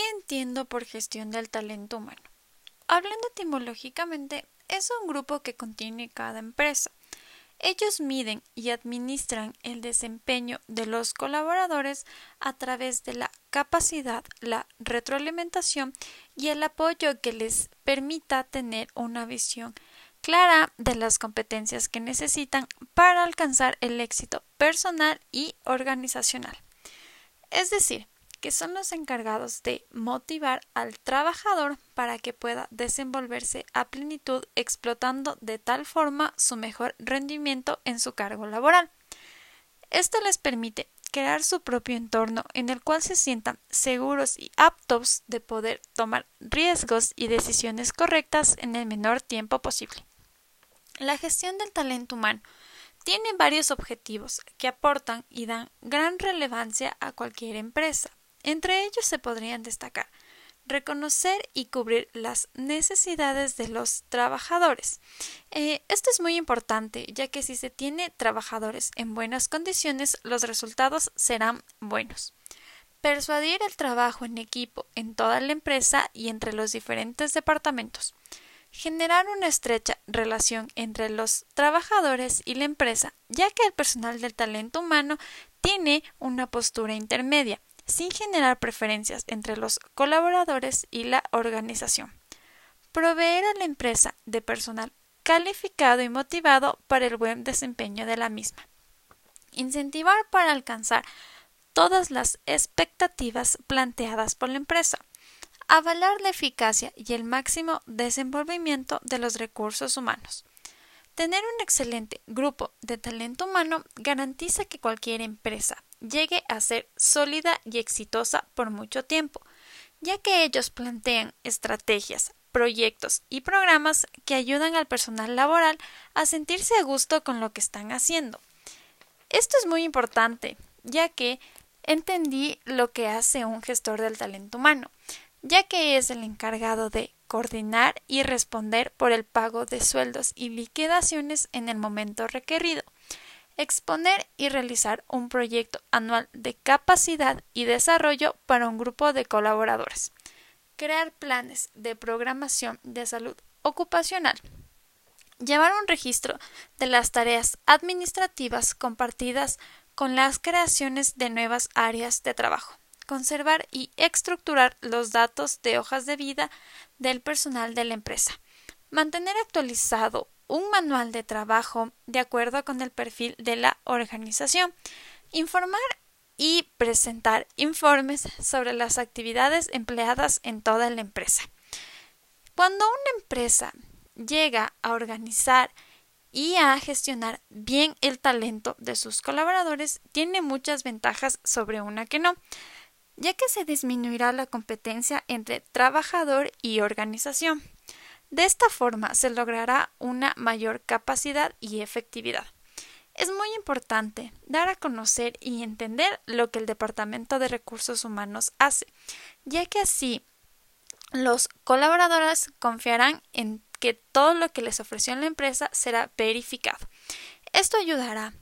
¿Qué entiendo por gestión del talento humano? Hablando etimológicamente, es un grupo que contiene cada empresa. Ellos miden y administran el desempeño de los colaboradores a través de la capacidad, la retroalimentación y el apoyo que les permita tener una visión clara de las competencias que necesitan para alcanzar el éxito personal y organizacional. Es decir, que son los encargados de motivar al trabajador para que pueda desenvolverse a plenitud explotando de tal forma su mejor rendimiento en su cargo laboral. Esto les permite crear su propio entorno en el cual se sientan seguros y aptos de poder tomar riesgos y decisiones correctas en el menor tiempo posible. La gestión del talento humano tiene varios objetivos que aportan y dan gran relevancia a cualquier empresa. Entre ellos se podrían destacar reconocer y cubrir las necesidades de los trabajadores. Eh, esto es muy importante, ya que si se tiene trabajadores en buenas condiciones, los resultados serán buenos. Persuadir el trabajo en equipo en toda la empresa y entre los diferentes departamentos. Generar una estrecha relación entre los trabajadores y la empresa, ya que el personal del talento humano tiene una postura intermedia sin generar preferencias entre los colaboradores y la organización. Proveer a la empresa de personal calificado y motivado para el buen desempeño de la misma. Incentivar para alcanzar todas las expectativas planteadas por la empresa. Avalar la eficacia y el máximo desenvolvimiento de los recursos humanos. Tener un excelente grupo de talento humano garantiza que cualquier empresa llegue a ser sólida y exitosa por mucho tiempo, ya que ellos plantean estrategias, proyectos y programas que ayudan al personal laboral a sentirse a gusto con lo que están haciendo. Esto es muy importante, ya que entendí lo que hace un gestor del talento humano, ya que es el encargado de coordinar y responder por el pago de sueldos y liquidaciones en el momento requerido, exponer y realizar un proyecto anual de capacidad y desarrollo para un grupo de colaboradores, crear planes de programación de salud ocupacional, llevar un registro de las tareas administrativas compartidas con las creaciones de nuevas áreas de trabajo, conservar y estructurar los datos de hojas de vida del personal de la empresa, mantener actualizado un manual de trabajo de acuerdo con el perfil de la organización, informar y presentar informes sobre las actividades empleadas en toda la empresa. Cuando una empresa llega a organizar y a gestionar bien el talento de sus colaboradores, tiene muchas ventajas sobre una que no, ya que se disminuirá la competencia entre trabajador y organización. De esta forma se logrará una mayor capacidad y efectividad. Es muy importante dar a conocer y entender lo que el Departamento de Recursos Humanos hace, ya que así los colaboradores confiarán en que todo lo que les ofreció la empresa será verificado. Esto ayudará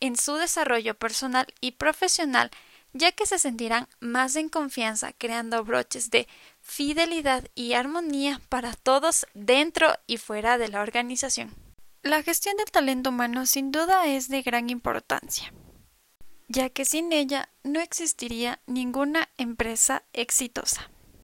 en su desarrollo personal y profesional ya que se sentirán más en confianza creando broches de fidelidad y armonía para todos dentro y fuera de la organización. La gestión del talento humano sin duda es de gran importancia, ya que sin ella no existiría ninguna empresa exitosa.